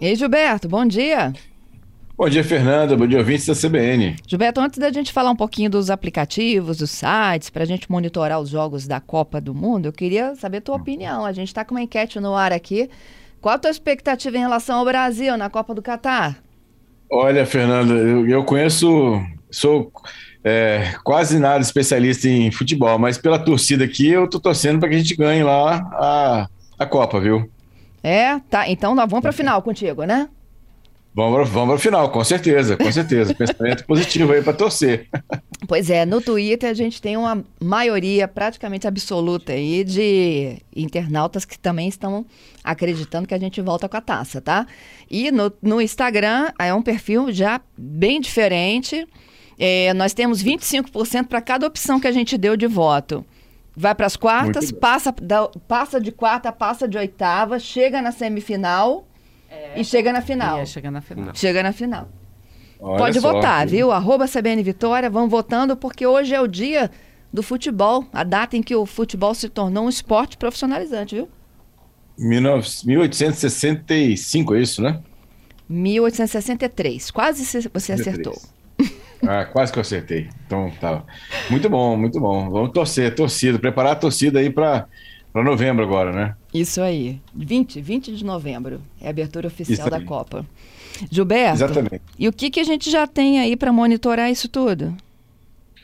Ei, Gilberto, bom dia. Bom dia, Fernanda. Bom dia, ouvintes da CBN. Gilberto, antes da gente falar um pouquinho dos aplicativos, dos sites, para a gente monitorar os jogos da Copa do Mundo, eu queria saber a tua opinião. A gente está com uma enquete no ar aqui. Qual a tua expectativa em relação ao Brasil na Copa do Catar? Olha, Fernanda, eu, eu conheço, sou é, quase nada especialista em futebol, mas pela torcida aqui eu tô torcendo para que a gente ganhe lá a, a Copa, viu? É, tá. Então nós vamos para final contigo, né? Vamos, vamos para final, com certeza, com certeza. Pensamento positivo aí para torcer. Pois é, no Twitter a gente tem uma maioria praticamente absoluta aí de internautas que também estão acreditando que a gente volta com a taça, tá? E no, no Instagram é um perfil já bem diferente. É, nós temos 25% para cada opção que a gente deu de voto. Vai para as quartas, passa, da, passa de quarta, passa de oitava, chega na semifinal é, e chega na final. É, chega na final. Chega na final. Olha Pode só, votar, viu? Arroba CBN Vitória, vão votando, porque hoje é o dia do futebol, a data em que o futebol se tornou um esporte profissionalizante, viu? 1865, é isso, né? 1863. Quase você 63. acertou. Ah, quase que eu acertei. Então tá. Muito bom, muito bom. Vamos torcer, torcida, preparar a torcida aí para para novembro agora, né? Isso aí. 20, 20 de novembro é a abertura oficial da Copa. Gilberto. Exatamente. E o que, que a gente já tem aí para monitorar isso tudo?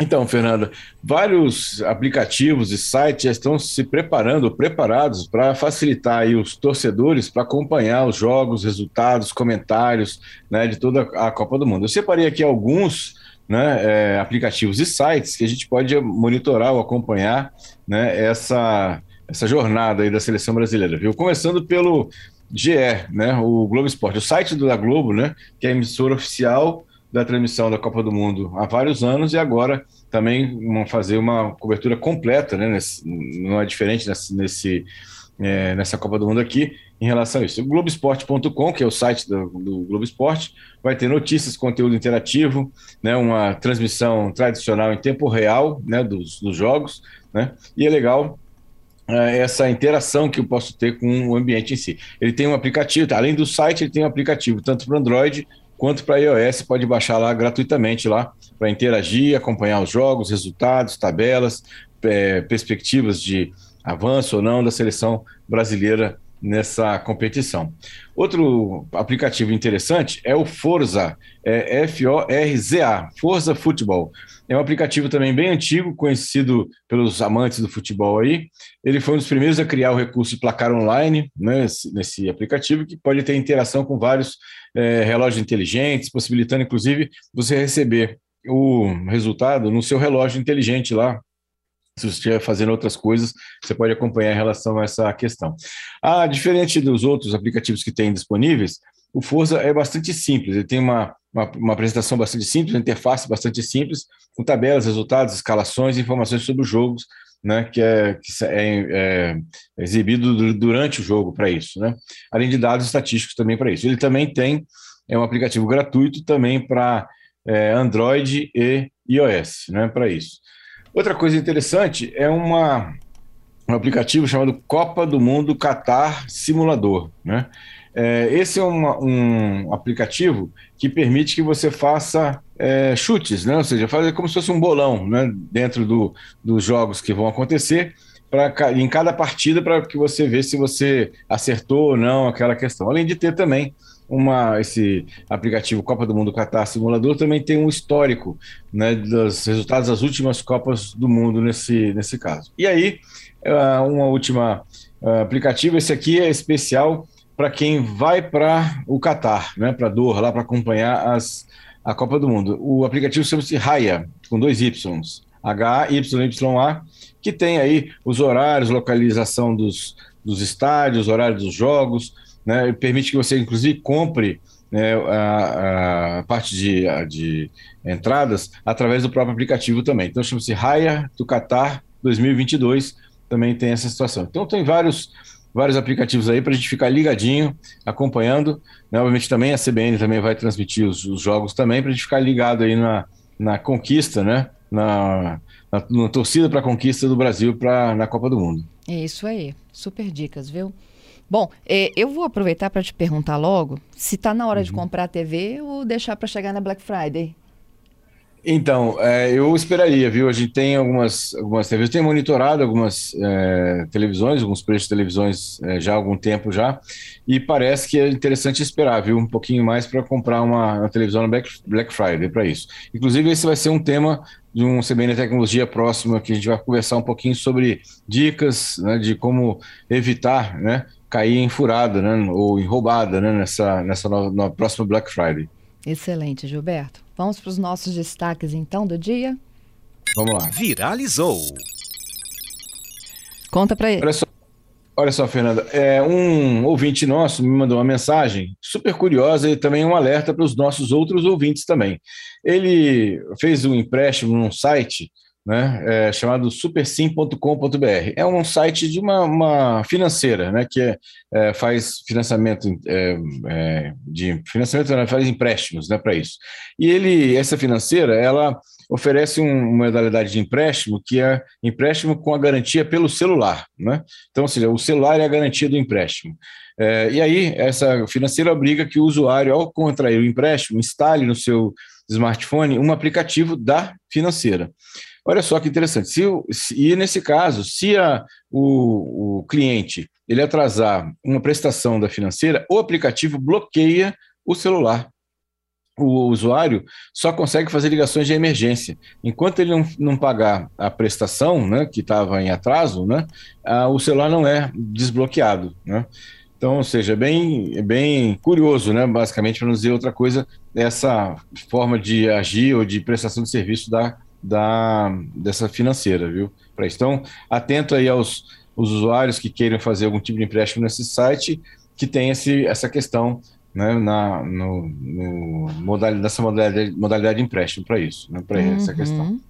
Então, Fernanda, vários aplicativos e sites já estão se preparando, preparados para facilitar aí os torcedores para acompanhar os jogos, resultados, comentários né, de toda a Copa do Mundo. Eu separei aqui alguns né, é, aplicativos e sites que a gente pode monitorar ou acompanhar né, essa, essa jornada aí da seleção brasileira, viu? Começando pelo GE, né, o Globo Esporte, o site da Globo, né, que é a emissora oficial da transmissão da Copa do Mundo há vários anos e agora também vão fazer uma cobertura completa, né, nesse, não é diferente nesse, nesse é, nessa Copa do Mundo aqui em relação a isso. O Globoesporte.com, que é o site do, do Globo Esporte, vai ter notícias, conteúdo interativo, né, uma transmissão tradicional em tempo real né, dos, dos jogos, né, e é legal é, essa interação que eu posso ter com o ambiente em si. Ele tem um aplicativo, além do site, ele tem um aplicativo tanto para Android quanto para iOS, pode baixar lá gratuitamente lá para interagir, acompanhar os jogos, resultados, tabelas, é, perspectivas de avanço ou não da seleção brasileira nessa competição. Outro aplicativo interessante é o Forza, é F-O-R-Z-A, Forza Futebol. É um aplicativo também bem antigo, conhecido pelos amantes do futebol aí. Ele foi um dos primeiros a criar o recurso de placar online né, nesse, aplicativo, que pode ter interação com vários é, relógios inteligentes, possibilitando inclusive você receber o resultado no seu relógio inteligente lá, se você estiver fazendo outras coisas, você pode acompanhar em relação a essa questão. Ah, diferente dos outros aplicativos que tem disponíveis, o Forza é bastante simples, ele tem uma, uma, uma, apresentação bastante simples, uma interface bastante simples, com tabelas, resultados, escalações, informações sobre os jogos, né, que é, que é, é exibido durante o jogo para isso, né? além de dados estatísticos também para isso. Ele também tem é um aplicativo gratuito também para é, Android e iOS, né, para isso. Outra coisa interessante é uma, um aplicativo chamado Copa do Mundo Qatar Simulador. Né? É, esse é uma, um aplicativo que permite que você faça é, chutes, né? ou seja, fazer como se fosse um bolão né? dentro do, dos jogos que vão acontecer pra, em cada partida para que você veja se você acertou ou não aquela questão. Além de ter também uma, esse aplicativo Copa do Mundo Qatar Simulador também tem um histórico né, dos resultados das últimas Copas do Mundo nesse, nesse caso. E aí, uh, uma última uh, aplicativo, esse aqui é especial para quem vai para o Qatar, né, para Doha, lá para acompanhar as, a Copa do Mundo. O aplicativo chama-se Raya, com dois Ys, H-Y-Y-A, que tem aí os horários, localização dos, dos estádios, horários dos jogos, né, permite que você, inclusive, compre né, a, a, parte de, a, de entradas através do próprio aplicativo também. Então, chama-se Raya do Qatar 2022, também tem essa situação. Então, tem vários, vários aplicativos aí para a gente ficar ligadinho, acompanhando. Né, obviamente, também a CBN também vai transmitir os, os jogos também, para a gente ficar ligado aí na, na conquista, né? Na, na, na torcida para a conquista do Brasil pra, na Copa do Mundo. É isso aí. Super dicas, viu? Bom, eh, eu vou aproveitar para te perguntar logo se está na hora uhum. de comprar a TV ou deixar para chegar na Black Friday. Então, é, eu esperaria, viu? A gente tem algumas, algumas TVs, tem monitorado algumas é, televisões, alguns preços de televisões é, já há algum tempo já, e parece que é interessante esperar, viu? Um pouquinho mais para comprar uma, uma, televisão na Black, Black Friday para isso. Inclusive, esse vai ser um tema de um CBN Tecnologia próximo, que a gente vai conversar um pouquinho sobre dicas né, de como evitar né, cair em furada né, ou em roubada né, nessa, nessa nova, na próxima Black Friday. Excelente, Gilberto. Vamos para os nossos destaques então do dia? Vamos lá. Viralizou. Conta para ele. Olha só, olha só, Fernanda. É, um ouvinte nosso me mandou uma mensagem super curiosa e também um alerta para os nossos outros ouvintes também. Ele fez um empréstimo num site né, é, chamado supersim.com.br. É um site de uma, uma financeira, né, que é, é, faz financiamento é, é, de financiamento, faz empréstimos, né, para isso. E ele, essa financeira, ela oferece um, uma modalidade de empréstimo que é empréstimo com a garantia pelo celular, né? Então, ou seja, o celular é a garantia do empréstimo. É, e aí, essa financeira obriga que o usuário, ao contrair o empréstimo, instale no seu smartphone um aplicativo da financeira. Olha só que interessante. Se, se, e nesse caso, se a, o, o cliente ele atrasar uma prestação da financeira, o aplicativo bloqueia o celular. O usuário só consegue fazer ligações de emergência. Enquanto ele não, não pagar a prestação, né, que estava em atraso, né, a, o celular não é desbloqueado. Né? Então, ou seja, é bem, é bem curioso, né, basicamente, para não dizer outra coisa, essa forma de agir ou de prestação de serviço da, da, dessa financeira, viu? Então, atento aí aos usuários que queiram fazer algum tipo de empréstimo nesse site, que tem esse, essa questão né, na, no, no modalidade, nessa modalidade, modalidade de empréstimo para isso, né, para uhum. essa questão.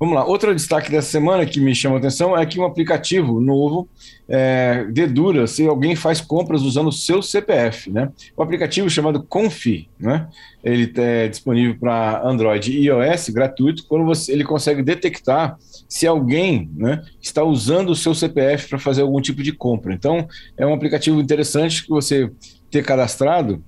Vamos lá, outro destaque dessa semana que me chama a atenção é que um aplicativo novo é, dedura se alguém faz compras usando o seu CPF, né? O aplicativo chamado Confi, né? Ele é disponível para Android e iOS, gratuito, quando você, ele consegue detectar se alguém né, está usando o seu CPF para fazer algum tipo de compra. Então, é um aplicativo interessante que você ter cadastrado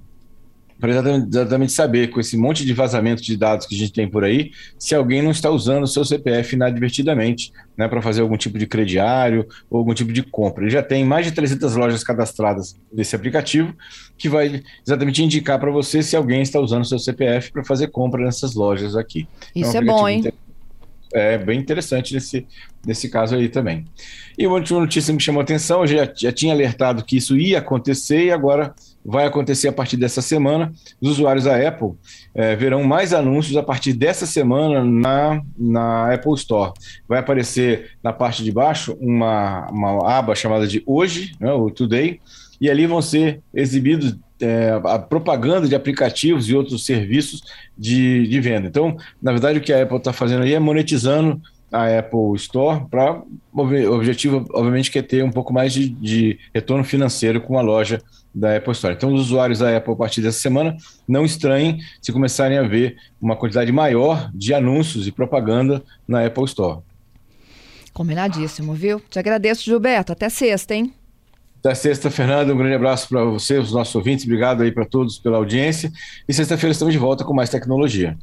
para exatamente, exatamente, saber, com esse monte de vazamento de dados que a gente tem por aí, se alguém não está usando o seu CPF inadvertidamente né, para fazer algum tipo de crediário ou algum tipo de compra. Ele já tem mais de 300 lojas cadastradas desse aplicativo, que vai exatamente indicar para você se alguém está usando o seu CPF para fazer compra nessas lojas aqui. Isso é, um é bom, hein? É bem interessante nesse, nesse caso aí também. E uma última notícia que me chamou a atenção, eu já, já tinha alertado que isso ia acontecer e agora vai acontecer a partir dessa semana. Os usuários da Apple é, verão mais anúncios a partir dessa semana na, na Apple Store. Vai aparecer na parte de baixo uma, uma aba chamada de Hoje, né, o Today, e ali vão ser exibidos é, a propaganda de aplicativos e outros serviços de, de venda. Então, na verdade, o que a Apple está fazendo aí é monetizando a Apple Store para o objetivo, obviamente, que é ter um pouco mais de, de, retorno financeiro com a loja da Apple Store. Então, os usuários da Apple, a partir dessa semana, não estranhem se começarem a ver uma quantidade maior de anúncios e propaganda na Apple Store. Combinadíssimo, viu? Te agradeço, Gilberto. Até sexta, hein? Da sexta, Fernando. Um grande abraço para você, os nossos ouvintes. Obrigado aí para todos pela audiência. E sexta-feira estamos de volta com mais tecnologia.